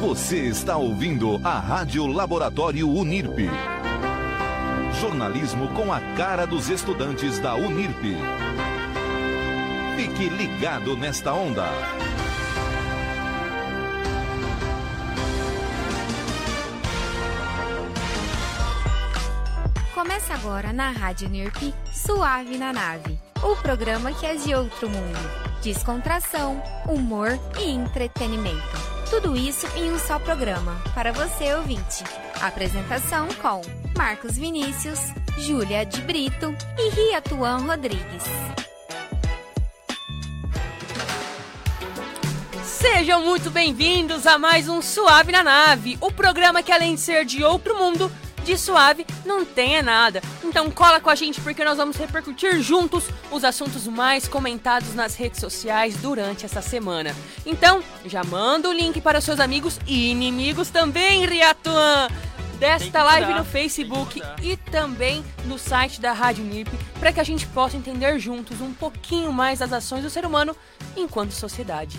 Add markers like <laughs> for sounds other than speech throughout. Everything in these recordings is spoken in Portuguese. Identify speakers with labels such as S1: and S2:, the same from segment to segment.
S1: Você está ouvindo a Rádio Laboratório Unirp. Jornalismo com a cara dos estudantes da Unirp. Fique ligado nesta onda.
S2: Começa agora na Rádio NIRP Suave na Nave, o programa que é de outro mundo. Descontração, humor e entretenimento. Tudo isso em um só programa, para você ouvinte. Apresentação com Marcos Vinícius, Júlia de Brito e Ria Tuan Rodrigues.
S3: Sejam muito bem-vindos a mais um Suave na Nave, o programa que além de ser de outro mundo, de suave não tenha nada. Então cola com a gente porque nós vamos repercutir juntos os assuntos mais comentados nas redes sociais durante essa semana. Então, já manda o link para seus amigos e inimigos também, Riatuan! Desta live no Facebook e também no site da Rádio NIP para que a gente possa entender juntos um pouquinho mais das ações do ser humano enquanto sociedade.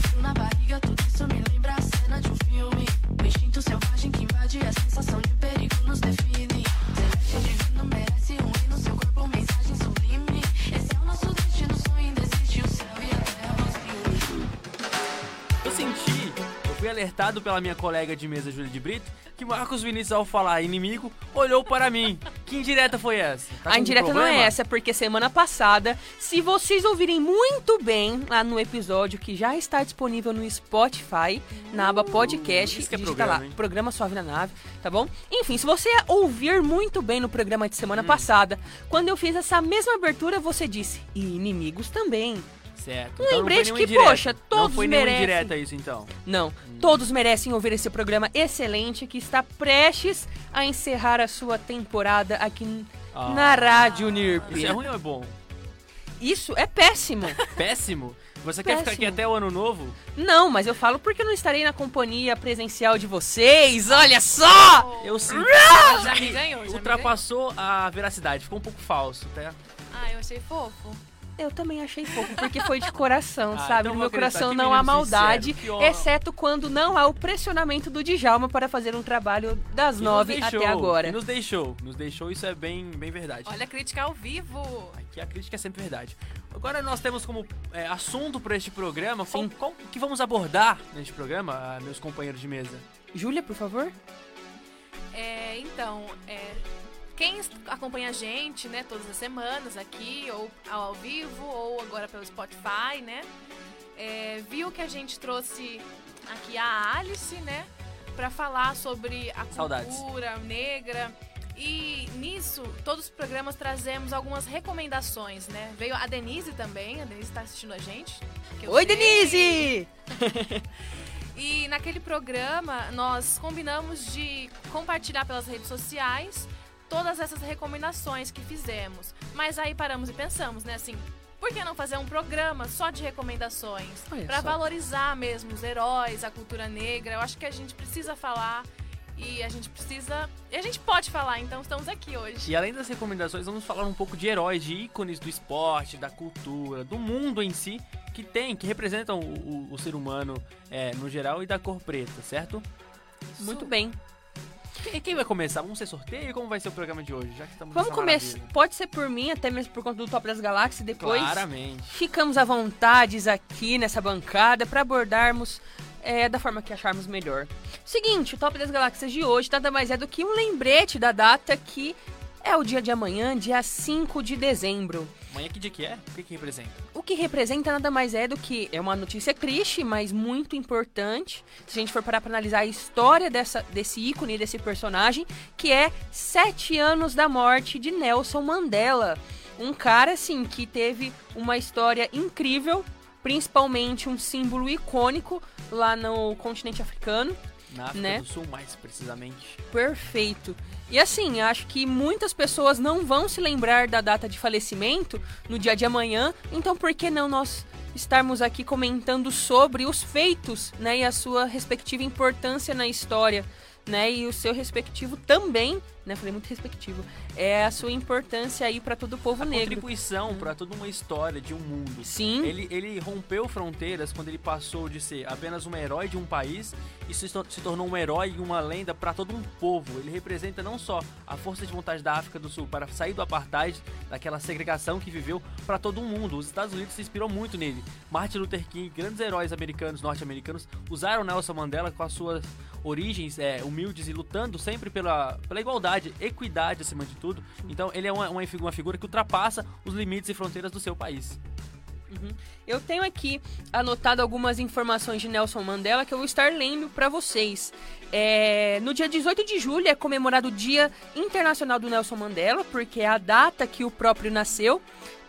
S4: alertado pela minha colega de mesa, Júlia de Brito, que Marcos Vinícius, ao falar inimigo, olhou para mim. Que indireta foi essa? Tá
S3: a indireta não é essa, porque semana passada, se vocês ouvirem muito bem lá no episódio que já está disponível no Spotify, na aba podcast,
S4: isso que é programa,
S3: lá,
S4: hein?
S3: programa Suave na Nave, tá bom? Enfim, se você ouvir muito bem no programa de
S4: Hum.
S3: semana passada, quando eu fiz essa mesma abertura, você disse, e inimigos também.
S4: Certo.
S3: Um
S4: Então não foi
S3: lembrete que,
S4: indireta.
S3: poxa,
S4: Não
S3: todos
S4: foi nenhuma
S3: merecem.
S4: indireta isso, então.
S3: Não, todos merecem ouvir esse programa excelente que está prestes a encerrar a sua temporada aqui
S4: Ah.
S3: na Rádio NIRP.
S4: Isso é ruim ou é bom?
S3: Isso é péssimo. <laughs>
S4: Péssimo? Você quer ficar aqui
S3: Péssimo.
S4: até o ano novo?
S3: Não, mas eu falo porque eu não estarei na companhia presencial de vocês. Olha só!
S4: Eu sinto
S5: Já me ganhou, já
S4: que
S5: me
S4: ultrapassou a veracidade, ficou um pouco falso, tá?
S5: ganhou. Ah, eu achei fofo.
S3: Eu também achei fofo, porque foi de coração, <laughs>
S4: Ah,
S3: sabe?
S4: então
S3: no
S4: vou
S3: meu coração não há maldade,
S4: sincero,
S3: exceto quando não há o pressionamento do Djalma para fazer um trabalho das
S4: E
S3: nove
S4: deixou,
S3: até agora.
S4: nos deixou, nos deixou, isso é bem, bem verdade.
S5: Olha a crítica ao vivo.
S4: Aqui a crítica é sempre verdade. Agora nós temos como é, assunto para este programa, qual,
S3: Sim.
S4: qual que vamos abordar neste programa, ah, meus companheiros de mesa?
S3: Júlia, por favor?
S5: É, então, é, quem acompanha a gente, né, todas as semanas aqui, ou ao vivo, ou agora pelo Spotify, né, é, viu que a gente trouxe aqui a Alice, né, pra falar sobre a
S4: Saudades.
S5: cultura negra. E nisso, todos os programas trazemos algumas recomendações, né? Veio a Denise também, a Denise tá assistindo a gente.
S3: Oi,
S5: sei.
S3: Denise! <laughs>
S5: E naquele programa nós combinamos de compartilhar pelas redes sociais todas essas recomendações que fizemos. Mas aí paramos e pensamos, né, assim, por que não fazer um programa só de recomendações
S3: só.
S5: valorizar mesmo os heróis, a cultura negra? Eu acho que a gente precisa falar e a gente precisa, e a gente pode falar, então estamos aqui hoje.
S4: E além das recomendações, vamos falar um pouco de heróis, de ícones do esporte, da cultura, do mundo em si, que tem, que representam o, o- o ser humano é, no geral e da cor preta, certo?
S3: Muito bem.
S4: E quem vai começar? Vamos ser sorteio? Como vai ser o programa de hoje? Já que estamos
S3: Vamos começar. Pode ser por mim, até mesmo por conta do Top das Galáxias. Depois
S4: Claramente.
S3: ficamos à vontade aqui nessa bancada para abordarmos é, da forma que acharmos melhor. Seguinte, o Top das Galáxias de hoje nada mais é do que um lembrete da data que é o dia de amanhã, dia 5 de dezembro.
S4: Amanhã que dia que é? O que que representa?
S3: O que representa nada mais é do que é uma notícia triste, mas muito importante. Se a gente for parar para analisar a história dessa, desse ícone, desse personagem, que é sete anos da morte de Nelson Mandela. Um cara, assim, que teve uma história incrível, principalmente um símbolo icônico lá no continente africano.
S4: Na África
S3: Né?
S4: do Sul, mais precisamente.
S3: Perfeito. E assim, acho que muitas pessoas não vão se lembrar da data de falecimento no dia de amanhã, então por que não nós estarmos aqui comentando sobre os feitos, né, e a sua respectiva importância na história né? E o seu respectivo também, né? Falei muito respectivo. É a sua importância aí para todo o povo
S4: a
S3: negro.
S4: contribuição para toda uma história de um mundo.
S3: Sim.
S4: Ele, ele rompeu fronteiras quando ele passou de ser apenas um herói de um país e se, se tornou um herói e uma lenda para todo um povo. Ele representa não só a força de vontade da África do Sul para sair do apartheid, daquela segregação que viveu, para todo o mundo. Os Estados Unidos se inspirou muito nele. Martin Luther King, grandes heróis americanos, norte-americanos, usaram Nelson Mandela com as suas origens é, humildes e lutando sempre pela, pela igualdade, equidade acima de tudo. Então ele é uma, uma, figu- uma figura que ultrapassa os limites e fronteiras do seu país.
S3: Eu tenho aqui anotado algumas informações de Nelson Mandela que eu vou estar lendo para vocês. É, no dia 18 de julho é comemorado o Dia Internacional do Nelson Mandela, porque é a data que o próprio nasceu,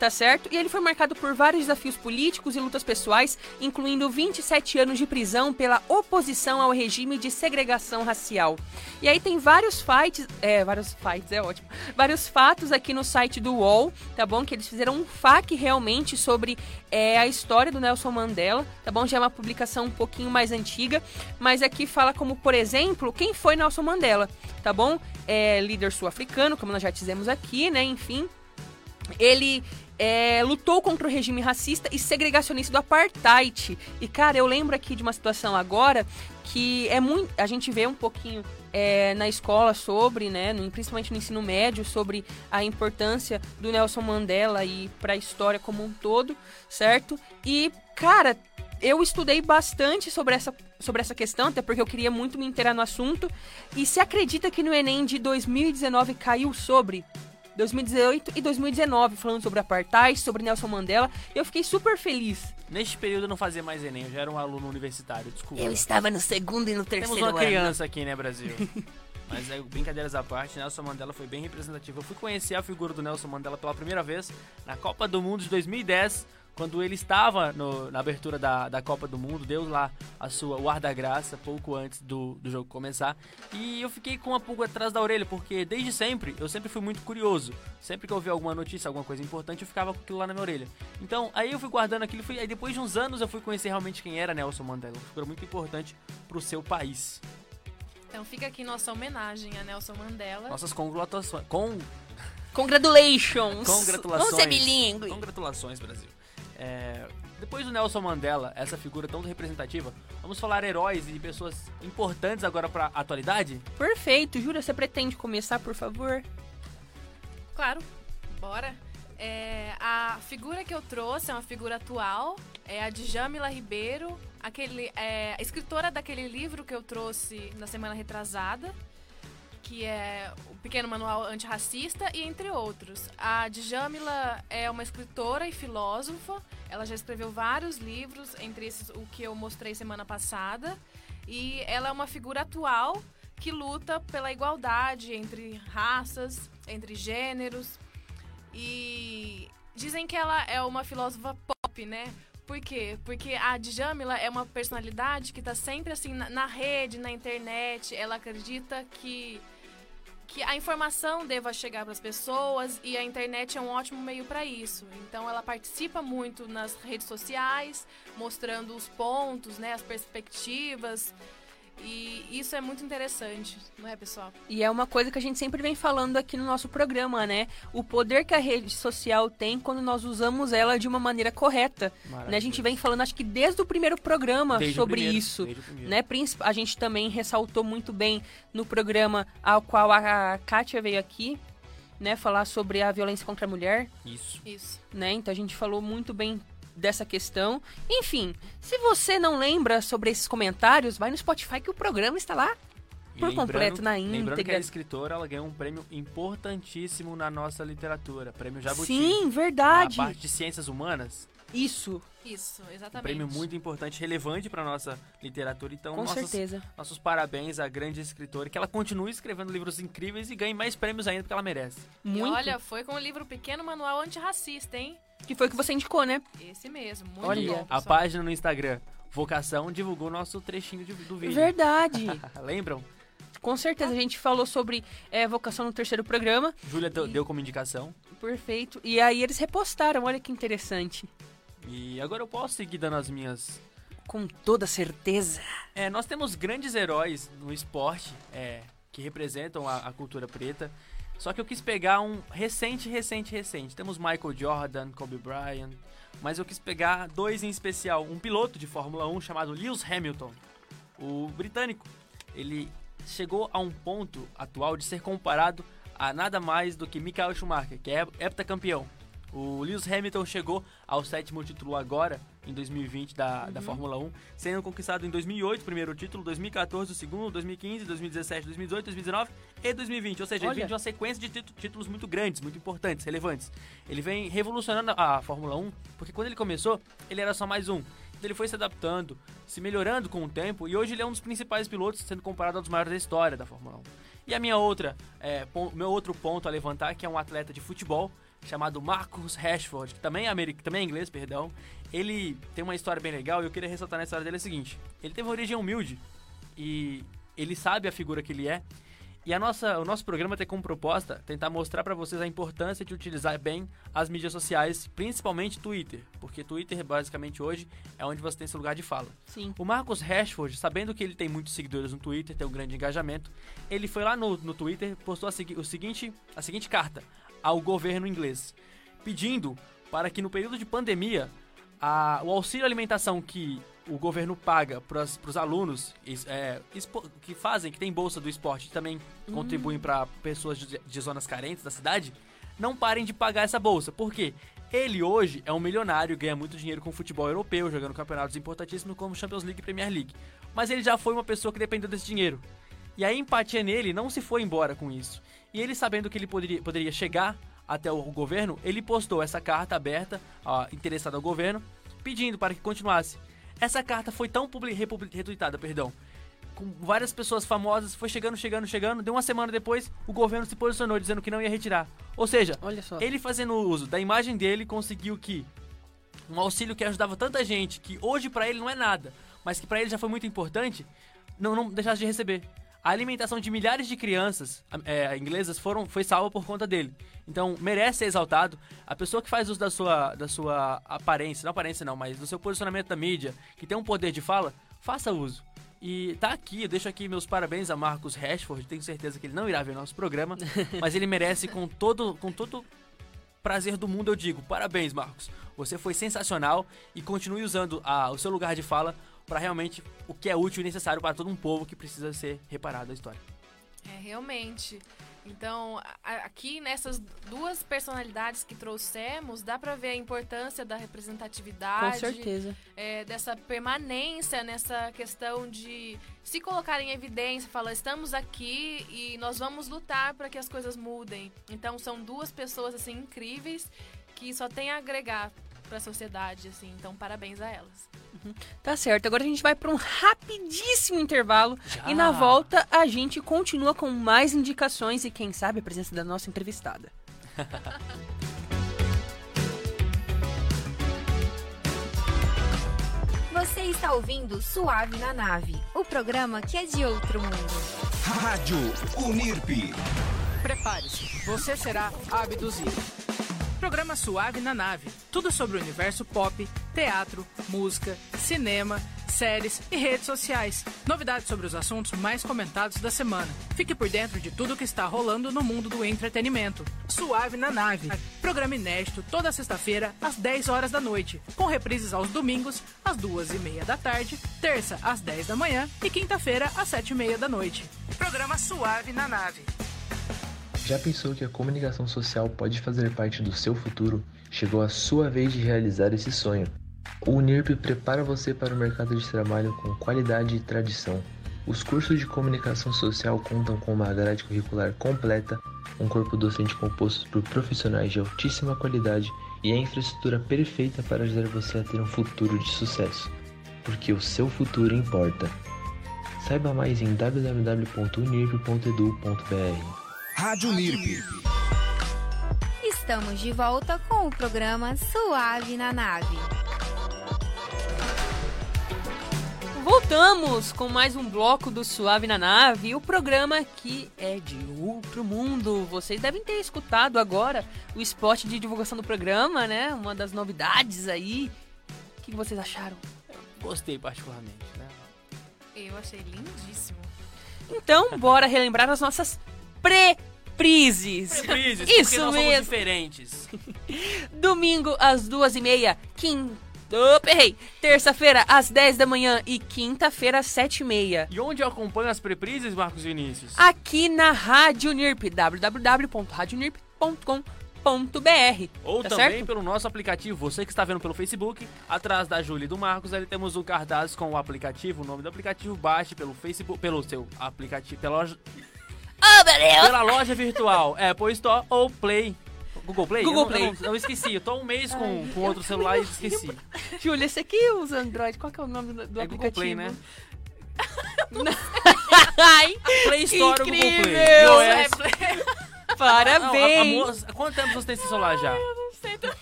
S3: tá certo? E ele foi marcado por vários desafios políticos e lutas pessoais, incluindo 27 anos de prisão pela oposição ao regime de segregação racial. E aí tem vários fights, é, vários fights, é ótimo, vários fatos aqui no site do UOL, tá bom? Que eles fizeram um FAQ realmente sobre é, a história do Nelson Mandela, tá bom? Já é uma publicação um pouquinho mais antiga, mas aqui fala como, por exemplo, quem foi Nelson Mandela, tá bom? É líder sul-africano, como nós já dizemos aqui, né? Enfim, ele é, lutou contra o regime racista e segregacionista do apartheid. E, cara, eu lembro aqui de uma situação agora que é muito. A gente vê um pouquinho é, na escola sobre, né, no- principalmente no ensino médio, sobre a importância do Nelson Mandela e para a história como um todo, certo? E, cara, eu estudei bastante sobre essa, sobre essa questão, até porque eu queria muito me inteirar no assunto. E se acredita que no Enem de 2019 caiu sobre 2018 e 2019, falando sobre apartheid, sobre Nelson Mandela. Eu fiquei super feliz.
S4: Neste período eu não fazia mais Enem, eu já era um aluno universitário, desculpa.
S3: estava no segundo e no
S4: Temos uma criança aqui, né, Brasil? <laughs> Mas é, brincadeiras à parte, Nelson Mandela foi bem representativo. Eu fui conhecer a figura do Nelson Mandela pela primeira vez na Copa do Mundo de 2010, quando ele estava no- na abertura da, da Copa do Mundo, deu lá a sua, o ar da graça, pouco antes do, do jogo começar. E eu fiquei com uma pulga atrás da orelha, porque desde sempre, eu sempre fui muito curioso. Sempre que eu via alguma notícia, alguma coisa importante, eu ficava com aquilo lá na minha orelha. Então, aí eu fui guardando aquilo, fui, aí depois de uns anos eu fui conhecer realmente quem era Nelson Mandela. Uma figura muito importante pro seu país.
S5: Então fica aqui nossa homenagem a Nelson Mandela.
S4: Nossas congratulações. Com,
S3: Congratulations!
S4: congratulações.
S3: Vamos ser bilíngue.
S4: Congratulações, Brasil. É, depois do Nelson Mandela, essa figura tão representativa, vamos falar heróis e pessoas importantes agora pra atualidade?
S3: Perfeito. Júlia, você pretende começar, por favor?
S5: Claro, bora. É, a figura que eu trouxe é uma figura atual, é a Djamila Ribeiro, aquele, é, a escritora daquele livro que eu trouxe na semana retrasada, que é o Pequeno Manual Antirracista e entre outros. A Djamila é uma escritora e filósofa, ela já escreveu vários livros, entre esses o que eu mostrei semana passada, e ela é uma figura atual que luta pela igualdade entre raças, entre gêneros. E dizem que ela é uma filósofa pop, né? Por quê? Porque a Djamila é uma personalidade que tá sempre assim na, na rede, na internet. Ela acredita que que a informação deva chegar para as pessoas e a internet é um ótimo meio para isso. Então ela participa muito nas redes sociais, mostrando os pontos, né, as perspectivas. E isso é muito interessante, não é, pessoal?
S3: E é uma coisa que a gente sempre vem falando aqui no nosso programa, né? O poder que a rede social tem quando nós usamos ela de uma maneira correta. Né? A gente vem falando, acho que desde o primeiro programa
S4: Desde o
S3: sobre
S4: primeiro,
S3: isso.
S4: desde o primeiro.
S3: Né? A gente também ressaltou muito bem no programa ao qual a Kátia veio aqui, né? Falar sobre a violência contra a mulher.
S4: Isso.
S5: Isso.
S3: né? Então a gente falou muito bem dessa questão. Enfim, se você não lembra sobre esses comentários, vai no Spotify que o programa está lá
S4: E
S3: por completo na
S4: Lembrando que
S3: íntegra.
S4: a escritora ela ganhou um prêmio importantíssimo na nossa literatura, prêmio Jabuti.
S3: Sim,
S4: Na
S3: verdade.
S4: parte de ciências humanas,
S3: Isso,
S5: Isso,
S4: um
S5: exatamente.
S4: prêmio muito importante, relevante para nossa literatura. Então,
S3: com
S4: nossos,
S3: certeza.
S4: nossos parabéns à grande escritora, que ela continue escrevendo livros incríveis e ganhe mais prêmios ainda porque ela merece.
S5: E
S3: Muito.
S5: olha, foi com o livro Pequeno Manual Antirracista, hein?
S3: Que foi o que você indicou, né?
S5: Esse mesmo, muito
S3: Olha,
S5: bom.
S4: A página no Instagram, Vocação, divulgou nosso trechinho de- do vídeo.
S3: Verdade. <laughs>
S4: Lembram?
S3: com certeza. A gente falou sobre é, vocação no terceiro programa.
S4: Júlia deu, deu como indicação.
S3: Perfeito. E aí eles repostaram, olha que interessante.
S4: E agora eu posso seguir dando as minhas
S3: Com toda certeza.
S4: É, nós temos grandes heróis no esporte é, que representam a, a cultura preta. Só que eu quis pegar um recente, recente, recente. Temos Michael Jordan, Kobe Bryant, mas eu quis pegar dois em especial. Um piloto de Fórmula 1 chamado Lewis Hamilton, o britânico. Ele chegou a um ponto atual de ser comparado a nada mais do que Michael Schumacher, que é heptacampeão. O Lewis Hamilton chegou ao sétimo título agora, em 2020, da, da Fórmula 1, sendo conquistado em 2008 o primeiro título, 2014 o segundo, 2015, 2017, 2018, 2019 e 2020. Ou seja, ele
S3: Olha.
S4: vem de uma sequência de títu- títulos muito grandes, muito importantes, relevantes. Ele vem revolucionando a Fórmula 1, porque quando ele começou, ele era só mais um. Então ele foi se adaptando, se melhorando com o tempo, e hoje ele é um dos principais pilotos, sendo comparado aos maiores da história da Fórmula 1. E a minha outra, é, meu outro ponto a levantar, que é um atleta de futebol, chamado Marcus Rashford, que também é, também é inglês, perdão. Ele tem uma história bem legal e eu queria ressaltar na história dele é o seguinte: ele teve uma origem humilde e ele sabe a figura que ele é. E a nossa, o nosso programa tem como proposta tentar mostrar pra vocês a importância de utilizar bem as mídias sociais, principalmente Twitter, porque Twitter basicamente hoje é onde você tem seu lugar de fala.
S3: Sim.
S4: O Marcus Rashford, sabendo que ele tem muitos seguidores no Twitter, tem um grande engajamento, ele foi lá no, no Twitter postou a, o seguinte, a seguinte carta ao governo inglês, pedindo para que no período de pandemia a- o auxílio alimentação que o governo paga para os alunos é, que fazem, que tem bolsa do esporte e também contribuem para pessoas de, de zonas carentes da cidade, não parem de pagar essa bolsa. Por quê? Ele hoje é um milionário, ganha muito dinheiro com futebol europeu, jogando campeonatos importantíssimos como Champions League e Premier League. Mas ele já foi uma pessoa que dependeu desse dinheiro. E a empatia nele não se foi embora com isso. E ele sabendo que ele poderia, poderia chegar até o governo, ele postou essa carta aberta, ó, interessada ao governo, pedindo para que continuasse. Essa carta foi tão retweetada, perdão, com várias pessoas famosas, foi chegando, chegando, chegando. Deu uma semana depois, o governo se posicionou dizendo que não ia retirar. Ou seja, ele fazendo uso da imagem dele conseguiu que um auxílio que ajudava tanta gente, que hoje pra ele não é nada, mas que pra ele já foi muito importante, não, não deixasse de receber. A alimentação de milhares de crianças é, inglesas foram, foi salva por conta dele. Então, merece ser exaltado. A pessoa que faz uso da sua, da sua aparência, não aparência não, mas do seu posicionamento da mídia, que tem um poder de fala, faça uso. E tá aqui, eu deixo aqui meus parabéns a Marcos Rashford, tenho certeza que ele não irá ver nosso programa, <laughs> mas ele merece com todo, com todo prazer do mundo, eu digo, parabéns, Marcos. Você foi sensacional e continue usando a- o seu lugar de fala para realmente o que é útil e necessário para todo um povo que precisa ser reparado da história.
S5: É, realmente. Então, a- a- aqui nessas duas personalidades que trouxemos, dá pra ver a importância da
S3: Com
S5: representatividade,
S3: certeza.
S5: é, dessa permanência nessa questão de se colocar em evidência, falar estamos aqui e nós vamos lutar para que as coisas mudem. Então, são duas pessoas assim incríveis que só tem a agregar para a sociedade, assim. Então, parabéns a elas.
S3: Tá certo, agora a gente vai para um rapidíssimo intervalo
S4: Já?
S3: e na volta a gente continua com mais indicações e quem sabe a presença da nossa entrevistada. <laughs>
S2: Você está ouvindo Suave na Nave, o programa que é de outro mundo.
S1: Rádio Unirp.
S6: Prepare-se, você será abduzido. Programa Suave na Nave. Tudo sobre o universo pop, teatro, música, cinema, séries e redes sociais. Novidades sobre os assuntos mais comentados da semana. Fique por dentro de tudo que está rolando no mundo do entretenimento. Suave na Nave. Programa inédito toda sexta-feira às 10 horas da noite, com reprises aos domingos às duas e meia da tarde, terça às 10 da manhã e quinta-feira às sete e meia da noite. Programa Suave na Nave.
S7: Já pensou que a comunicação social pode fazer parte do seu futuro? Chegou a sua vez de realizar esse sonho. O Unirp prepara você para o mercado de trabalho com qualidade e tradição. Os cursos de comunicação social contam com uma grade curricular completa, um corpo docente composto por profissionais de altíssima qualidade e a infraestrutura perfeita para ajudar você a ter um futuro de sucesso. Porque o seu futuro importa. Saiba mais em www.unirp.edu.br.
S1: Rádio Unirp.
S2: Estamos de volta com o programa Suave na Nave.
S3: Voltamos com mais um bloco do Suave na Nave, o programa que é de outro mundo. Vocês devem ter escutado agora o spot de divulgação do programa, né? Uma das novidades aí. O que vocês acharam?
S4: gostei particularmente, né?
S5: Eu achei lindíssimo.
S3: Então, bora relembrar as nossas pré-prises.
S4: Reprises,
S3: Isso
S4: porque nós somos
S3: mesmo.
S4: diferentes. <laughs>
S3: Domingo às duas e meia, quinta... Opa, errei! Terça-feira às 10 da manhã e quinta-feira às 7 e meia.
S4: E onde eu acompanho as preprises, Marcos Vinícius?
S3: Aqui na Rádio NIRP, www.radionirp.com.br
S4: Ou
S3: tá
S4: também
S3: certo?
S4: pelo nosso aplicativo, você que está vendo pelo Facebook, atrás da Júlia e do Marcos, ali temos um cartaz com o aplicativo, o nome do aplicativo, baixe pelo Facebook, pelo seu aplicativo, pela
S3: Oh, meu Deus!
S4: pela loja virtual, Apple Store ou Play. Google Play?
S3: Google
S4: eu, não-
S3: Play.
S4: Eu, não- eu esqueci, eu tô um mês com, com outro celular e esqueci.
S3: Júlia, esse aqui usa Android. Qual que é o nome do, do
S4: É Google
S3: aplicativo?
S4: Play, né? <laughs>
S3: Ai,
S4: Play Store ou Google Play?
S3: Incrível!
S4: iOS. <laughs> Não, a- a
S3: parabéns!
S4: moça- quanto tempo você tem esse celular já?
S5: Não sei também.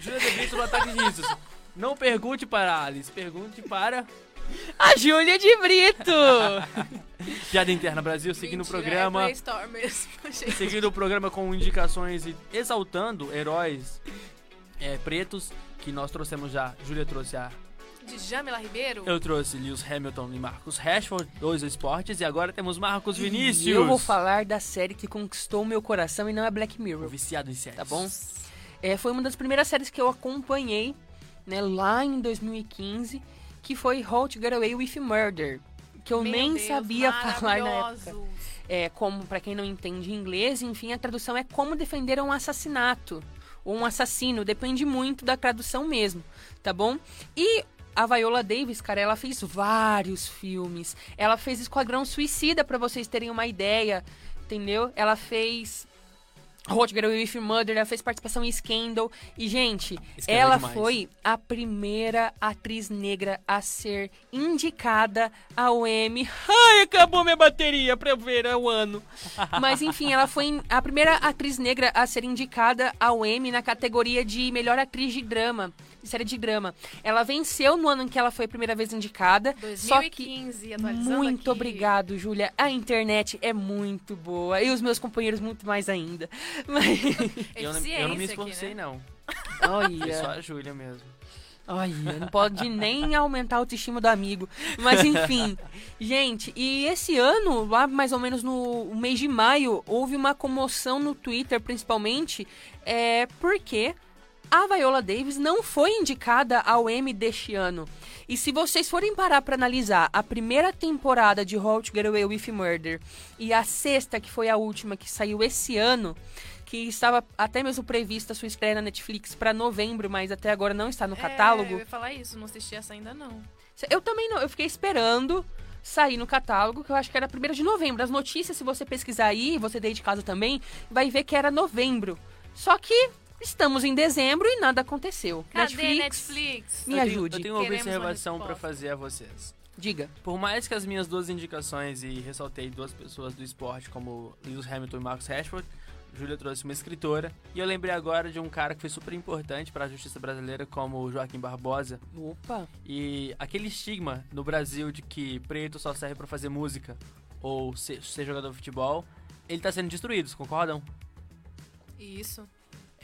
S4: Júlia De Brito no Ataque disso. Não pergunte para Alice, pergunte para
S3: A Júlia de Brito! <laughs>
S4: Piada Interna Brasil, seguindo o
S5: Mentira,
S4: programa.
S5: É Store mesmo, <laughs> gente.
S4: Seguindo o programa com indicações e exaltando heróis é, pretos que nós trouxemos já. Júlia trouxe a.
S5: De Jamila Ribeiro.
S4: Eu trouxe Lewis Hamilton e Marcos Rashford, dois esportes, e agora temos Marcos
S3: E
S4: Vinícius.
S3: eu vou falar da série que conquistou meu coração e não é Black
S4: O
S3: Mirror,
S4: viciado em séries.
S3: tá bom? É, foi uma das primeiras séries que eu acompanhei, né, lá em 2015, que foi How to Get Away with Murder, que eu
S5: Meu
S3: nem
S5: Deus,
S3: sabia <laughs> falar na época. É, como, pra quem não entende inglês, enfim, a tradução é como defender um assassinato ou um assassino, depende muito da tradução mesmo, tá bom? E a Viola Davis, cara, ela fez vários filmes. Ela fez Esquadrão Suicida, pra vocês terem uma ideia, entendeu? Ela fez Girl with Murder, ela fez participação em Scandal. E, gente,
S4: Scandal é
S3: ela
S4: demais.
S3: foi a primeira atriz negra a ser indicada ao Emmy. Ai, acabou minha bateria pra eu ver é o ano. <laughs> Mas, enfim, ela foi a primeira atriz negra a ser indicada ao Emmy na categoria de melhor atriz de drama. De série de drama. Ela venceu no ano em que ela foi a primeira vez indicada. Só que
S5: 2015,
S3: muito
S5: aqui.
S3: obrigado, Júlia. A internet é muito boa. E os meus companheiros muito mais ainda. <laughs> Mas...
S4: Eu não, eu não me
S5: aqui,
S4: esforcei,
S5: né?
S4: não. Foi só
S3: Olha,
S4: a Júlia mesmo.
S3: olha, não pode nem aumentar a autoestima do amigo. Mas enfim, <laughs> gente, e esse ano, lá mais ou menos no mês de maio, houve uma comoção no Twitter, principalmente, é, porque a Viola Davis não foi indicada ao Emmy deste ano. E se vocês forem parar pra analisar a primeira temporada de How to Get Away with Murder e a sexta, que foi a última que saiu esse ano, que estava até mesmo prevista a sua estreia na Netflix pra novembro, mas até agora não está no
S5: É,
S3: catálogo.
S5: eu ia falar isso, não assisti essa ainda não.
S3: Eu também não, eu fiquei esperando sair no catálogo, que eu acho que era 1 de novembro. As notícias, se você pesquisar aí, você daí de casa também, vai ver que era novembro. Só que estamos em dezembro e nada aconteceu.
S5: Cadê
S3: Netflix,
S5: Netflix?
S3: me
S4: eu
S3: ajude.
S4: Tenho, eu tenho uma
S5: Queremos uma
S4: observação pra
S5: resposta.
S4: fazer a vocês.
S3: Diga.
S4: Por mais que as minhas duas indicações, e ressaltei duas pessoas do esporte, como Lewis Hamilton e Marcus Rashford, Júlia trouxe uma escritora, e eu lembrei agora de um cara que foi super importante para a justiça brasileira, como o Joaquim Barbosa,
S3: Opa.
S4: e aquele estigma no Brasil de que preto só serve para fazer música ou ser, ser jogador de futebol, ele tá sendo destruído, concordam?
S5: Isso.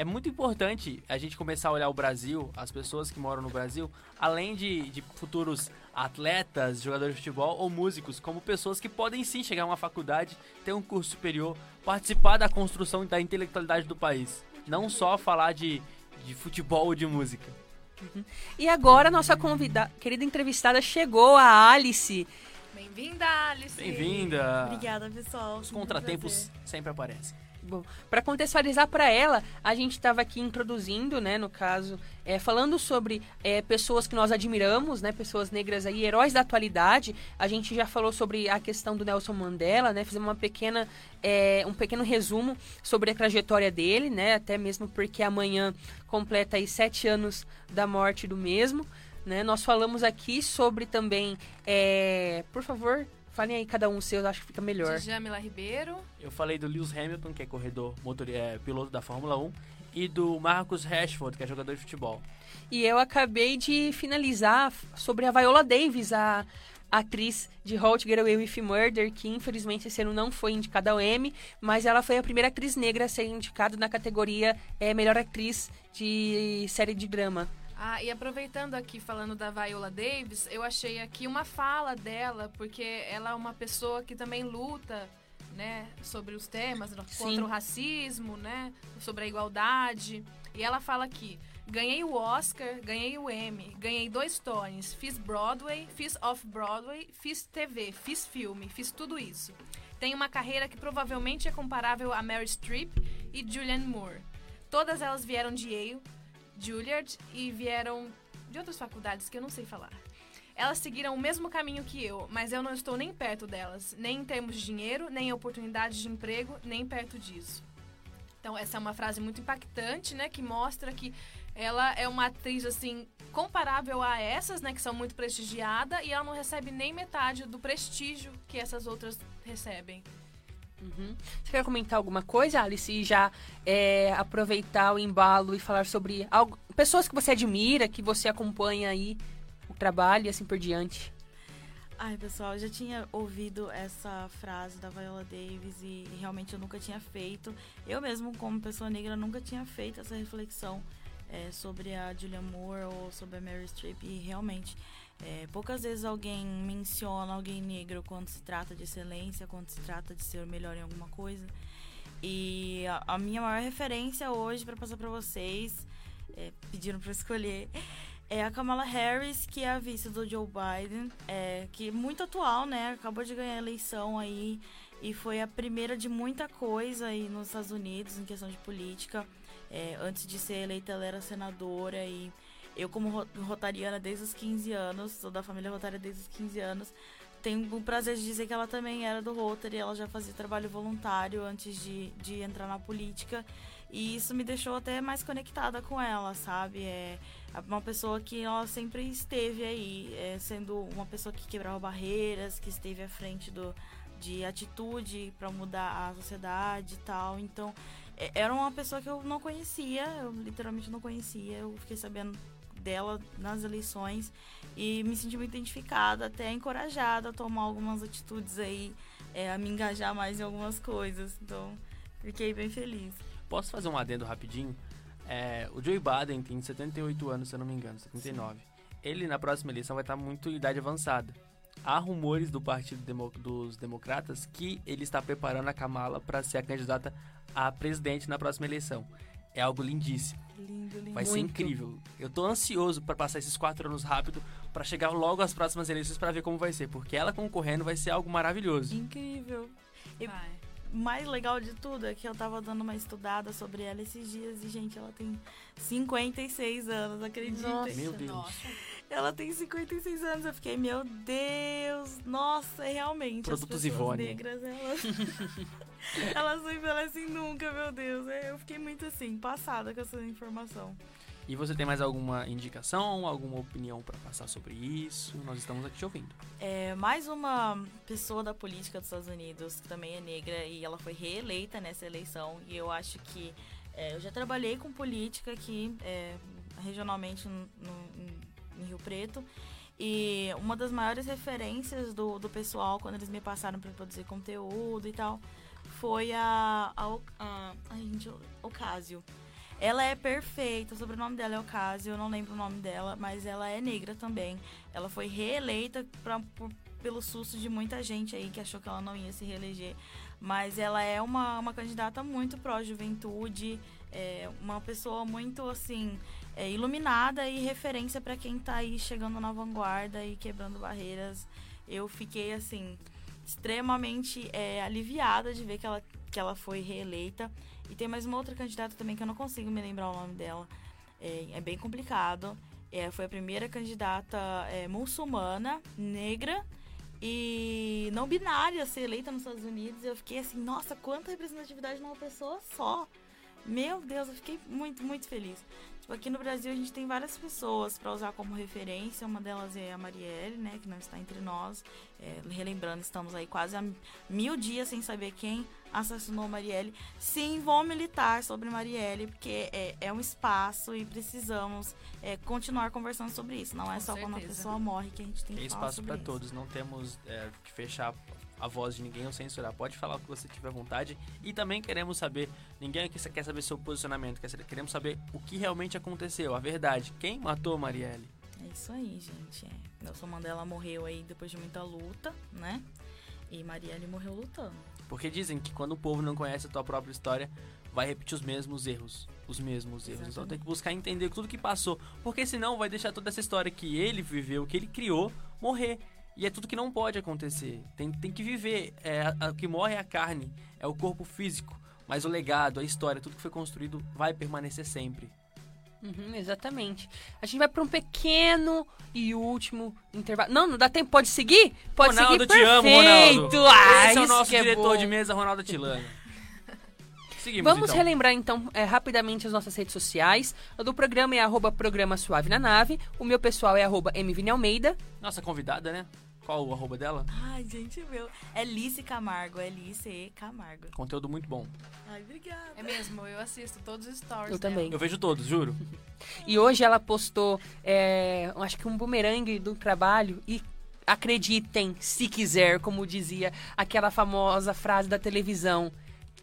S4: É muito importante a gente começar a olhar o Brasil, as pessoas que moram no Brasil, além de, de futuros atletas, jogadores de futebol ou músicos, como pessoas que podem sim chegar a uma faculdade, ter um curso superior, participar da construção da intelectualidade do país. Não só falar de, de futebol ou de música.
S3: E agora nossa convidada, querida entrevistada chegou, a Alice.
S5: Bem-vinda, Alice.
S4: Bem-vinda!
S8: Obrigada, pessoal.
S4: Os contratempos sempre aparecem.
S3: Para contextualizar para ela, a gente estava aqui introduzindo, né, no caso, é, falando sobre é, pessoas que nós admiramos, né, pessoas negras aí, heróis da atualidade. A gente já falou sobre a questão do Nelson Mandela, né, fizemos uma pequena, é, um pequeno resumo sobre a trajetória dele, né, até mesmo porque amanhã completa aí sete anos da morte do mesmo. Né? Nós falamos aqui sobre também, é, por favor, falem aí cada um seu, eu acho que fica melhor.
S5: Djamila Ribeiro.
S4: Eu falei do Lewis Hamilton, que é corredor, motor, é, piloto da Fórmula 1, e do Marcus Rashford, que é jogador de futebol.
S3: E eu acabei de finalizar sobre a Viola Davis, a atriz de How to Get Away with Murder, que infelizmente esse ano não foi indicada ao Emmy, mas ela foi a primeira atriz negra a ser indicada na categoria é, Melhor Atriz de Série de Drama.
S5: Ah, e aproveitando aqui, falando da Viola Davis, eu achei aqui uma fala dela, porque ela é uma pessoa que também luta, né, sobre os temas, contra
S3: Sim.
S5: o racismo, né, sobre a igualdade. E ela fala aqui, ganhei o Oscar, ganhei o Emmy, ganhei dois Tonys, fiz Broadway, fiz Off-Broadway, fiz TV, fiz filme, fiz tudo isso. Tenho uma carreira que provavelmente é comparável a Mary Streep e Julianne Moore. Todas elas vieram de Yale, Juilliard e vieram de outras faculdades que eu não sei falar. Elas seguiram o mesmo caminho que eu, mas eu não estou nem perto delas, nem em termos de dinheiro, nem em oportunidades de emprego, nem perto disso. Então essa é uma frase muito impactante, né, que mostra que ela é uma atriz assim comparável a essas, né, que são muito prestigiada e ela não recebe nem metade do prestígio que essas outras recebem.
S3: Uhum. Você quer comentar alguma coisa, Alice? E já é, aproveitar o embalo e falar sobre algo, pessoas que você admira, que você acompanha aí o trabalho e assim por diante.
S8: Ai, pessoal, eu já tinha ouvido essa frase da Viola Davis e realmente eu nunca tinha feito. Eu mesmo, como pessoa negra, nunca tinha feito essa reflexão é, sobre a Julia Moore ou sobre a Mary Streep. E realmente, é, poucas vezes alguém menciona alguém negro quando se trata de excelência, quando se trata de ser melhor em alguma coisa. E a, a minha maior referência hoje para passar para vocês, é, pediram para escolher, é a Kamala Harris, que é a vice do Joe Biden, é, que é muito atual, né? Acabou de ganhar a eleição aí e foi a primeira de muita coisa aí nos Estados Unidos em questão de política. É, antes de ser eleita, ela era senadora e eu, como ro- rotariana desde os 15 anos, sou da família rotária desde os 15 anos, tenho o prazer de dizer que ela também era do Rotary, ela já fazia trabalho voluntário antes de, de entrar na política. E isso me deixou até mais conectada com ela, sabe? É uma pessoa que ela sempre esteve aí, é, sendo uma pessoa que quebrava barreiras, que esteve à frente do, de atitude para mudar a sociedade e tal. Então, é- era uma pessoa que eu não conhecia, eu literalmente não conhecia. Eu fiquei sabendo dela nas eleições e me senti muito identificada, até encorajada a tomar algumas atitudes aí, é, a me engajar mais em algumas coisas. Então, fiquei bem feliz.
S4: Posso fazer um adendo rapidinho? É, o Joe Biden tem 78 anos, se eu não me engano, 79. Ele, na próxima eleição, vai estar muito em idade avançada. Há rumores do Partido Demo- dos Democratas que ele está preparando a Kamala para ser a candidata a presidente na próxima eleição. É algo lindíssimo.
S8: Lindo, lindo.
S4: Vai ser
S3: Muito.
S4: incrível. Eu tô ansioso para passar esses quatro anos rápido para chegar logo às próximas eleições para ver como vai ser, porque ela concorrendo vai ser algo maravilhoso.
S8: Incrível. E-
S5: Vai.
S8: O mais legal de tudo é que eu tava dando uma estudada sobre ela esses dias e, gente, ela tem 56 anos, acredita?
S3: Nossa.
S4: Meu Deus.
S8: Ela tem 56 anos. Eu fiquei, meu Deus, nossa, realmente.
S4: Produtos
S8: as pessoas
S4: Ivone.
S8: negras, elas. <laughs> elas não envelhecem nunca, meu Deus. É, Eu fiquei muito assim, passada com essa informação.
S4: E você tem mais alguma indicação, alguma opinião para passar sobre isso? Nós estamos aqui te ouvindo.
S8: É, mais uma pessoa da política dos Estados Unidos, que também é negra, e ela foi reeleita nessa eleição. E eu acho que. é, eu já trabalhei com política aqui, é, regionalmente no, no- em Rio Preto. E uma das maiores referências do, do pessoal, quando eles me passaram para produzir conteúdo e tal, foi a. a, a, gente, Ocasio. Ela é perfeita, o sobrenome dela é Ocasio, eu não lembro o nome dela, mas ela é negra também. Ela foi reeleita pra, por- pelo susto de muita gente aí que achou que ela não ia se reeleger. Mas ela é uma, uma candidata muito pró-juventude, é uma pessoa muito, assim, é, iluminada e referência para quem tá aí chegando na vanguarda e quebrando barreiras. Eu fiquei, assim, extremamente é, aliviada de ver que ela, que ela foi reeleita. E tem mais uma outra candidata também que eu não consigo me lembrar o nome dela. É, é bem complicado. É, foi a primeira candidata é, muçulmana, negra e não binária a ser eleita nos Estados Unidos. Eu fiquei assim, nossa, quanta representatividade numa pessoa só. Meu Deus, eu fiquei muito, muito feliz. Tipo, aqui no Brasil a gente tem várias pessoas para usar como referência. Uma delas é a Marielle, né, que não está entre nós. É, relembrando, estamos aí quase há mil dias sem saber quem assassinou Marielle. Sim, vou militar sobre Marielle, porque é, é um espaço e precisamos é, continuar conversando sobre isso. Não é
S5: Com
S8: só quando a
S5: certeza.
S8: pessoa morre que a gente tem
S4: Tem
S8: que falar
S4: espaço
S8: sobre
S4: para
S8: isso.
S4: todos, não temos é, que fechar a voz de ninguém ou censurar. Pode falar o que você tiver vontade. E também queremos saber, ninguém aqui quer saber seu posicionamento, queremos saber o que realmente aconteceu, a verdade. Quem matou Marielle?
S8: É isso aí, gente. É. Nelson Mandela morreu aí depois de muita luta, né? E Marielle morreu lutando.
S4: Porque dizem que quando o povo não conhece a tua própria história, vai repetir os mesmos erros. Os mesmos erros. Então
S8: Exatamente.
S4: tem que buscar entender tudo que passou. Porque senão vai deixar toda essa história que ele viveu, que ele criou, morrer. E é tudo que não pode acontecer. Tem, tem que viver. É, a- o que morre é a carne, é o corpo físico. Mas o legado, a história, tudo que foi construído vai permanecer sempre.
S3: Uhum, exatamente. A gente vai para um pequeno e último intervalo. Não, não dá tempo. Pode seguir? Pode
S4: Ronaldo,
S3: seguir.
S4: te amo. Ronaldo.
S3: Ah,
S4: Esse é o nosso
S3: é
S4: diretor
S3: bom.
S4: de mesa, Ronaldo Tilano. Seguimos,
S3: Vamos
S4: então.
S3: relembrar então é, rapidamente as nossas redes sociais. O do programa é arroba programa suave na nave. O meu pessoal é arroba mvini Almeida.
S4: Nossa convidada, né? Qual o arroba dela?
S8: Ai, gente, meu. É Lice Camargo, é Lice E Camargo.
S4: Conteúdo muito bom.
S8: Ai, obrigada.
S5: É mesmo, eu assisto todos os stories
S3: Eu
S5: dela.
S3: também.
S4: Eu vejo todos, juro. <laughs>
S3: E hoje ela postou, é, acho que um bumerangue do trabalho e acreditem, se quiser, como dizia aquela famosa frase da televisão.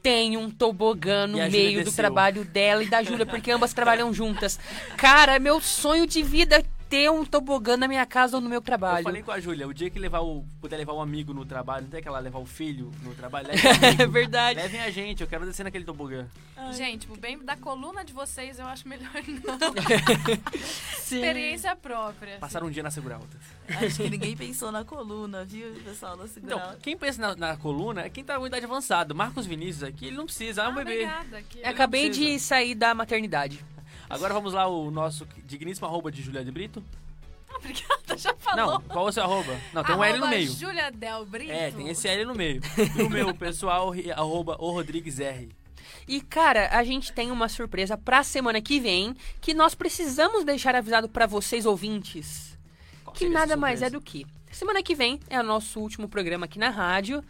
S3: Tem um tobogã no meio do trabalho dela e da Júlia, porque ambas trabalham juntas. Cara, é meu sonho de vida ter um tobogã na minha casa ou no meu
S4: Eu
S3: trabalho.
S4: falei com a Júlia, o dia que levar o, puder levar um amigo no trabalho, não tem aquela levar o filho no trabalho. <laughs>
S3: É verdade.
S4: Levem a gente, eu quero descer naquele tobogã.
S5: Gente, o bem da coluna de vocês eu acho melhor não. <laughs>
S3: Sim.
S5: Experiência própria.
S4: Passar um dia na Segura Alta.
S8: Acho que ninguém pensou na coluna, viu, pessoal da
S4: Então,
S8: segurança.
S4: quem pensa na, na coluna é quem tá com idade avançada. Marcos Vinícius aqui, ele não precisa, é um
S5: Ah,
S4: bebê.
S5: obrigada,
S3: Eu Acabei de sair da maternidade.
S4: Agora vamos lá, o nosso digníssimo arroba de Julia de Brito. <laughs>
S5: Obrigada, já falou.
S4: Não, qual é o seu arroba? Não, tem um L no
S5: Arroba
S4: meio.
S5: Júlia Del Brito.
S4: É, tem esse L no meio. E o meu <laughs> pessoal, arroba o Rodrigues R.
S3: E, cara, a gente tem uma surpresa pra semana que vem que nós precisamos deixar avisado pra vocês, ouvintes.
S4: Qual
S3: Que nada mais é do que. Semana que vem é o nosso último programa aqui na rádio.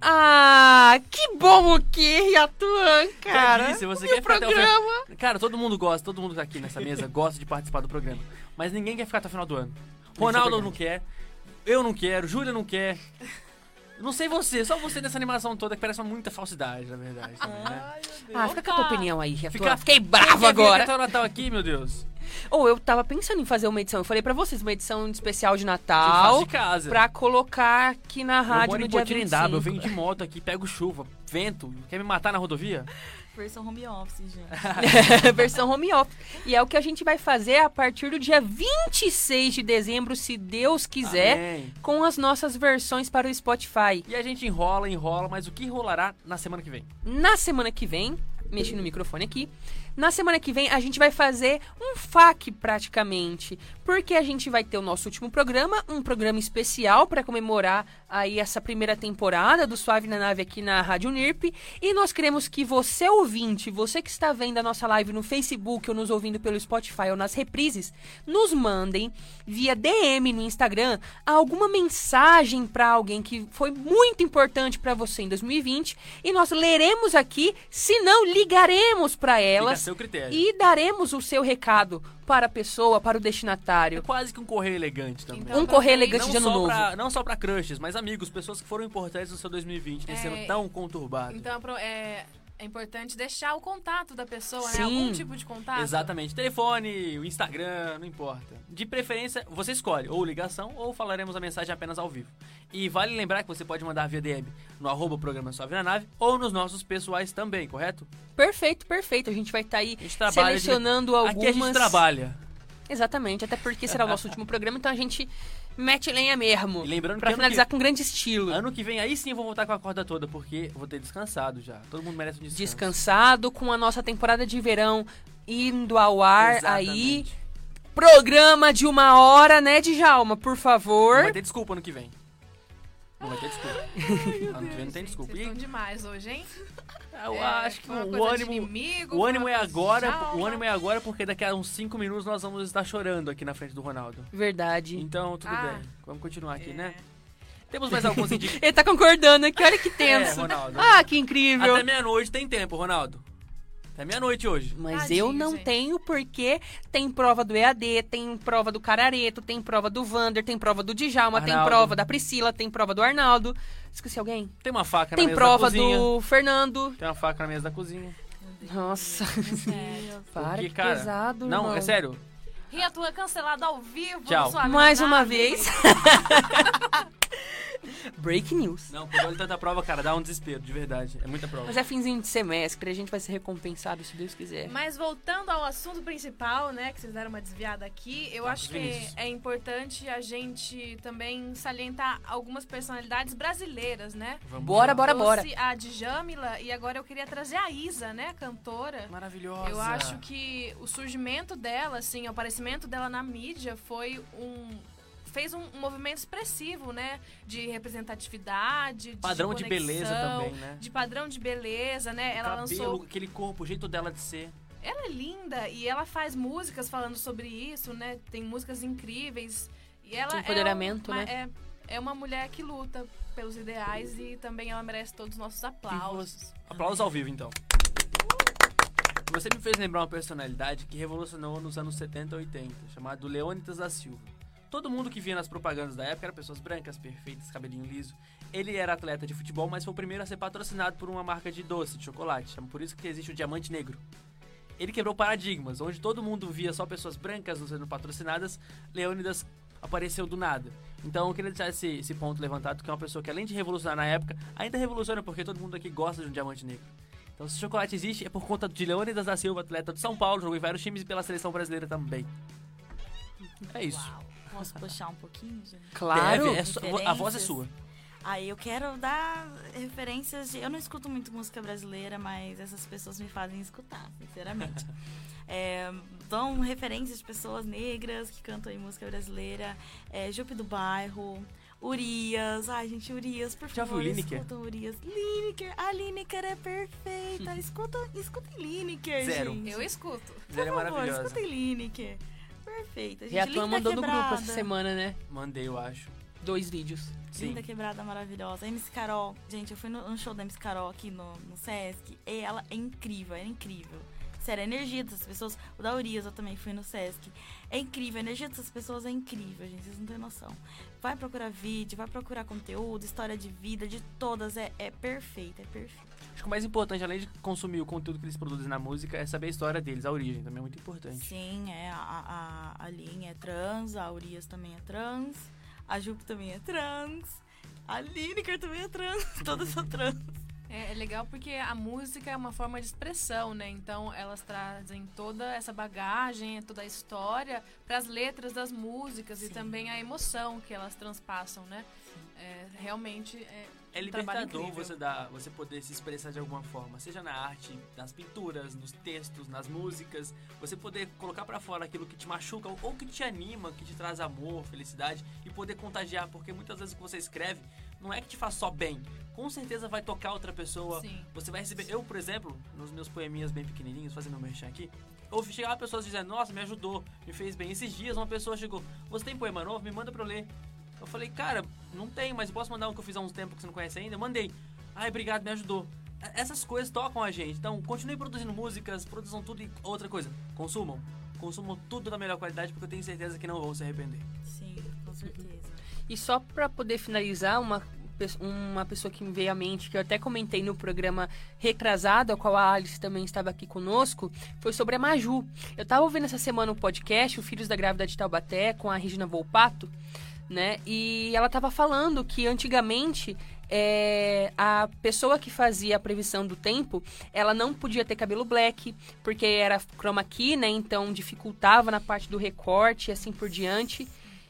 S3: Ah, que bom o quê, Riatuan, cara?
S4: Já disse, você
S3: O
S4: quer ficar até o
S3: programa.
S4: final. Cara, todo mundo gosta, todo mundo que tá aqui nessa mesa <laughs> gosta de participar do programa. Mas ninguém quer ficar até o final do ano. Ronaldo não quer, eu não quero, Júlia não quer. Não sei você, só você nessa animação toda que parece muita falsidade, na verdade. Também, né?
S3: Ah, fica com a tua opinião aí, Riatuan.
S4: Fica-
S3: Fiquei bravo agora.
S4: até o Natal aqui, meu Deus.
S3: Ou eu tava pensando em fazer uma edição. Eu falei pra vocês, uma edição especial de Natal.
S4: de casa.
S3: Pra colocar aqui na
S4: eu
S3: rádio
S4: moro
S3: no dia
S4: Potirindaba, eu
S3: 25.
S4: venho de moto aqui, pego chuva, vento, quer me matar na rodovia?
S8: Versão home office, gente. <laughs>
S3: Versão home office. E é o que a gente vai fazer a partir do dia 26 de dezembro, se Deus quiser,
S4: Amém.
S3: com as nossas versões para o Spotify.
S4: E a gente enrola, enrola, mas o que rolará na semana que vem?
S3: Na semana que vem, mexi no microfone aqui. Na semana que vem a gente vai fazer um FAQ praticamente, porque a gente vai ter o nosso último programa, um programa especial para comemorar aí essa primeira temporada do Suave na Nave aqui na Rádio NIRP, e nós queremos que você ouvinte, você que está vendo a nossa live no Facebook ou nos ouvindo pelo Spotify ou nas reprises, nos mandem via DM no Instagram alguma mensagem para alguém que foi muito importante para você em 2020 e nós leremos aqui, se não ligaremos para elas
S4: seu critério.
S3: e daremos o seu recado para a pessoa, para o
S4: É
S3: destinatário.
S4: quase que um correio elegante também.
S5: Então,
S3: Um correio
S5: aproveita-
S3: elegante
S4: não
S3: de ano novo.
S4: Pra, não só pra crushes, mas amigos, pessoas que foram importantes no seu 2020, nesse
S5: É,
S4: ano tão conturbado.
S5: Então pro- é, é importante deixar o contato da pessoa, né?
S3: Sim.
S5: Algum tipo de contato.
S4: Exatamente. Telefone, o Instagram, não importa. De preferência, você escolhe ou ligação ou falaremos a mensagem apenas ao vivo. E vale lembrar que você pode mandar via DM no arroba programa Suave na Nave ou nos nossos pessoais também, correto?
S3: Perfeito, perfeito. A gente vai estar aí
S4: A gente trabalha.
S3: selecionando
S4: de...
S3: algumas.
S4: Aqui a gente trabalha.
S3: Exatamente, até porque será o nosso último programa, então a gente mete lenha mesmo.
S4: E lembrando
S3: Pra finalizar
S4: que-
S3: com grande estilo.
S4: Ano que vem, aí sim eu vou voltar com a corda toda, porque vou ter descansado já. Todo mundo merece um descanso.
S3: Descansado, com a nossa temporada de verão indo ao ar aí.
S4: Exatamente.
S3: Programa de uma hora, né, Djalma? Por
S4: Não
S3: favor.
S4: vai ter desculpa ano que vem. Não vai ter desculpa. ano que vem não tem desculpa.
S5: Vocês
S4: E
S5: estão demais hoje, hein?
S4: Eu
S5: É,
S4: acho que o ânimo,
S5: inimigo,
S4: o ânimo é agora, o ânimo é agora porque daqui a uns 5 minutos nós vamos estar chorando aqui na frente do Ronaldo.
S3: Verdade.
S4: Então, tudo
S5: Ah.
S4: bem. Vamos continuar aqui,
S5: É.
S4: né? Temos mais alguns <laughs> indicações.
S3: Ele tá concordando aqui, olha que
S4: É,
S3: tenso.
S4: Ronaldo.
S3: ah, que incrível.
S4: Até meia-noite tem tempo, Ronaldo. Até meia-noite hoje.
S3: Mas
S5: Tadinho,
S3: eu não
S5: gente.
S3: tenho porque tem prova do EAD, tem prova do Carareto, tem prova do Vander, tem prova do Djalma, tem
S4: Arnaldo.
S3: prova da Priscila, tem prova do Arnaldo. Esqueci alguém?
S4: Tem uma faca na
S3: Tem
S4: mesa
S3: prova
S4: da cozinha.
S3: do Fernando.
S4: Tem uma faca na mesa da cozinha.
S3: Nossa, <laughs> para
S4: Porque,
S3: que
S4: cara,
S3: pesado,
S4: Não,
S3: irmão.
S4: é sério.
S5: Ria tua cancelada ao vivo.
S4: Tchau.
S3: Mais
S5: na
S3: uma vez. <laughs> <laughs> Break news.
S4: Não, quando olha tanta prova, cara, dá um desespero, de verdade. É muita prova.
S3: Mas é finzinho de semestre, a gente vai ser recompensado se Deus quiser.
S5: Mas voltando ao assunto principal, né, que vocês deram uma desviada aqui, eu
S4: Marcos
S5: acho que
S4: Vinícius.
S5: é importante a gente também salientar algumas personalidades brasileiras, né?
S4: Vamos
S3: Bora,
S4: lá.
S3: bora, bora.
S5: Trouxe a Djamila e agora eu queria trazer a Isa, né, cantora.
S4: Maravilhosa.
S5: Eu acho que o surgimento dela, assim, o aparecimento dela na mídia foi um fez um, um movimento expressivo, né, de representatividade, de
S4: Padrão de beleza
S5: conexão,
S4: também, né?
S5: de padrão de beleza, né? Ela
S4: Cabelo,
S5: lançou
S4: aquele corpo, o jeito dela de ser.
S5: ela é linda e ela faz músicas falando sobre isso, né? Tem músicas incríveis. E ela
S3: De empoderamento,
S5: é uma,
S3: né?
S5: É, é uma mulher que luta pelos ideais e também ela merece todos os nossos aplausos.
S4: Aplausos ao vivo, então. Você me fez lembrar uma personalidade que revolucionou nos anos 70 e 80, chamado Leônidas da Silva. Todo mundo que via nas propagandas da época era pessoas brancas, perfeitas, cabelinho liso. Ele era atleta de futebol, mas foi o primeiro a ser patrocinado por uma marca de doce, de chocolate. Chama Por isso que existe o diamante negro. Ele quebrou paradigmas, onde todo mundo via só pessoas brancas sendo patrocinadas, Leônidas apareceu do nada. Então eu queria deixar esse, esse ponto levantado, que é uma pessoa que além de revolucionar na época, ainda revoluciona porque todo mundo aqui gosta de um diamante negro. Então se o chocolate existe, é por conta de Leônidas da Silva, atleta de São Paulo, jogou em vários times e pela seleção brasileira também. É isso.
S8: Uau. Posso puxar um pouquinho, gente?
S3: Claro.
S4: É a voz é sua.
S8: Aí eu quero dar referências de. Eu não escuto muito música brasileira, mas essas pessoas me fazem escutar, sinceramente. <laughs> É, dão referências de pessoas negras que cantam em música brasileira. É, Jupe do Bairro. Urias, ai gente, Urias, por
S4: Já
S8: favor,
S4: Lineker?
S8: escutam Urias. Lineker, a Lineker é perfeita, <laughs> escuta, escutem Lineker,
S4: Zero.
S8: gente.
S5: Eu escuto.
S8: Por
S4: Ela é
S8: favor,
S4: maravilhosa.
S8: escutem Lineker. Perfeita, gente.
S3: Reatlan
S8: Linda
S3: mandou no grupo essa
S8: Quebrada.
S3: semana, né?
S4: Mandei, eu acho.
S3: Dois vídeos.
S4: Sim.
S8: Linda quebrada maravilhosa. MC Carol, gente, eu fui no, no show da MC Carol aqui no, no Sesc e ela é incrível, é incrível. Sério, a energia dessas pessoas. O da Urias eu também fui no Sesc. É incrível, a energia dessas pessoas é incrível, gente. Vocês não têm noção. Vai procurar vídeo, vai procurar conteúdo, história de vida, de todas. É, é perfeita, é perfeita.
S4: Acho que o mais importante, além de consumir o conteúdo que eles produzem na música, é saber a história deles, a origem também é muito importante.
S8: Sim, é, a, a, a Lin é trans, a Urias também é trans, a Jupe também é trans, a Lineker também é trans, <laughs> todas são trans.
S5: É, é legal porque a música é uma forma de expressão, né? Então elas trazem toda essa bagagem, toda a história para as letras das músicas e
S8: Sim.
S5: também a emoção que elas transpassam, né? É, realmente é,
S4: É libertador você, dar, você poder se expressar de alguma forma, seja na arte, nas pinturas, nos textos, nas músicas, você poder colocar pra fora aquilo que te machuca ou, ou que te anima, que te traz amor, felicidade e poder contagiar, porque muitas vezes o que você escreve não é que te faz só bem, com certeza vai tocar outra pessoa,
S5: Sim.
S4: você vai receber. Eu, por exemplo, nos meus poeminhas bem pequenininhos, fazendo meu merchan aqui, eu chegava pessoas dizendo, nossa, me ajudou, me fez bem. Esses dias uma pessoa chegou, você tem poema novo? Me manda pra eu ler. Eu falei, cara, não tem, mas eu posso mandar um que eu fiz há uns tempos que você não conhece ainda? Eu mandei. Ai, obrigado, me ajudou. Essas coisas tocam a gente. Então, continue produzindo músicas, produzam tudo e outra coisa. Consumam. Consumam tudo da melhor qualidade, porque eu tenho certeza que não vão se arrepender.
S8: Sim, com certeza.
S3: E só pra poder finalizar, uma, uma pessoa que me veio à mente, que eu até comentei no programa Retrasado, a qual a Alice também estava aqui conosco, foi sobre a Maju. Eu tava ouvindo essa semana um podcast, o Filhos da Grávida de Taubaté, com a Regina Volpato, né? E ela tava falando que antigamente é, a pessoa que fazia a previsão do tempo, ela não podia ter cabelo black, porque era chroma key, né? Então dificultava na parte do recorte e assim por diante.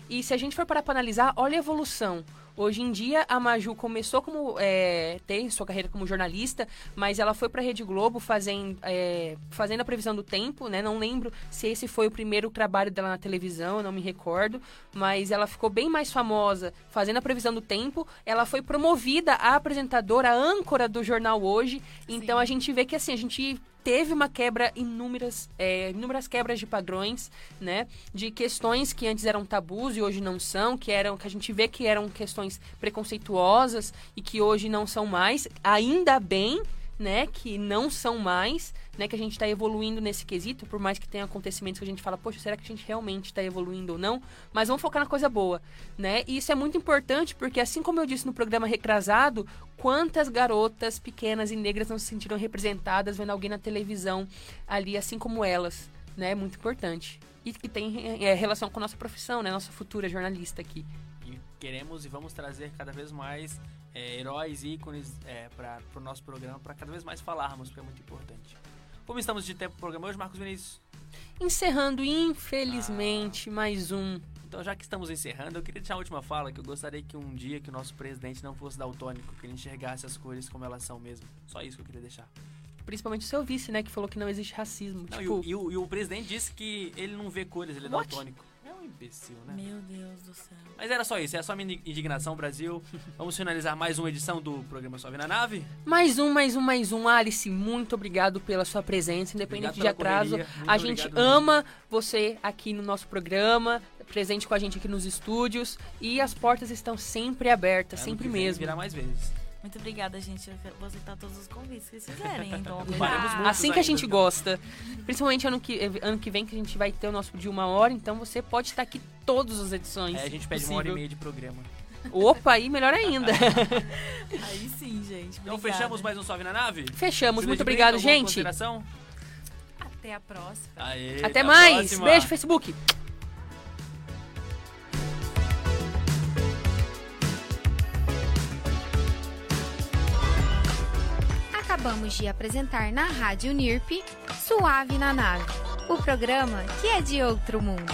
S3: E se a gente for parar para analisar, olha a evolução. Hoje em dia, a Maju começou como é, tem sua carreira como jornalista, mas ela foi para a Rede Globo fazendo, é, fazendo a previsão do tempo, né? Não lembro se esse foi o primeiro trabalho dela na televisão, eu não me recordo, mas ela ficou bem mais famosa fazendo a previsão do tempo. Ela foi promovida a apresentadora, a âncora do jornal hoje. Então a gente vê que assim a gente teve uma quebra inúmeras, é, inúmeras quebras de padrões, né? De questões que antes eram tabus e hoje não são, que eram que a gente vê que eram questões preconceituosas e que hoje não são mais. Ainda bem, né? Que não são mais, né, que a gente está evoluindo nesse quesito, por mais que tenha acontecimentos que a gente fala, poxa, será que a gente realmente está evoluindo ou não? Mas vamos focar na coisa boa, né? E isso é muito importante porque, assim como eu disse no programa Recrasado, quantas garotas pequenas e negras não se sentiram representadas vendo alguém na televisão ali, assim como elas, né? Muito importante. E que tem é, relação com a nossa profissão, né? Nossa futura jornalista aqui.
S4: E queremos e vamos trazer cada vez mais é, heróis, ícones é, para o pro nosso programa, para cada vez mais falarmos, porque é muito importante. Como estamos de tempo pro programa hoje, Marcos Vinícius?
S3: Encerrando, infelizmente, mais um.
S4: Então, já que estamos encerrando, eu queria deixar a última fala, que eu gostaria que um dia que o nosso presidente não fosse daltônico, que ele enxergasse as cores como elas são mesmo. Só isso que eu queria deixar.
S3: Principalmente o seu vice, né? Que falou que não existe racismo.
S4: Não, e,
S3: tipo,
S4: o, e o- e o presidente disse que ele não vê cores, ele é daltônico. Imbecil, né?
S8: Meu Deus do céu.
S4: Mas era só isso, é só a minha indignação, Brasil. <laughs> Vamos finalizar mais uma edição do programa Sobe na Nave.
S3: Mais um, mais um, mais um. Alice, muito obrigado pela sua presença, independente de atraso. A gente
S4: obrigado mesmo.
S3: ama você aqui no nosso programa, presente com a gente aqui nos estúdios. E as portas estão sempre abertas,
S4: Ano
S3: sempre mesmo.
S4: Virá mais vezes.
S8: Muito obrigada, gente. Eu vou aceitar todos os convites que vocês fizerem. Então, <laughs>
S3: Assim que a gente gosta. Principalmente ano que, ano que vem, que a gente vai ter o nosso de uma hora. Então você pode estar aqui todas as edições.
S4: É, a gente pede uma hora e
S3: possível.
S4: meia de programa.
S3: Opa, aí melhor ainda. <laughs>
S8: aí sim, gente.
S4: Então
S8: obrigada.
S4: fechamos mais um Sobe na Nave?
S3: Fechamos. Muito obrigado, gente.
S5: Até a próxima.
S4: Aê,
S3: Até
S4: a
S3: mais.
S4: próxima.
S3: Beijo, Facebook.
S2: Acabamos de apresentar na Rádio NIRP Suave na Nave, o programa que é de outro mundo.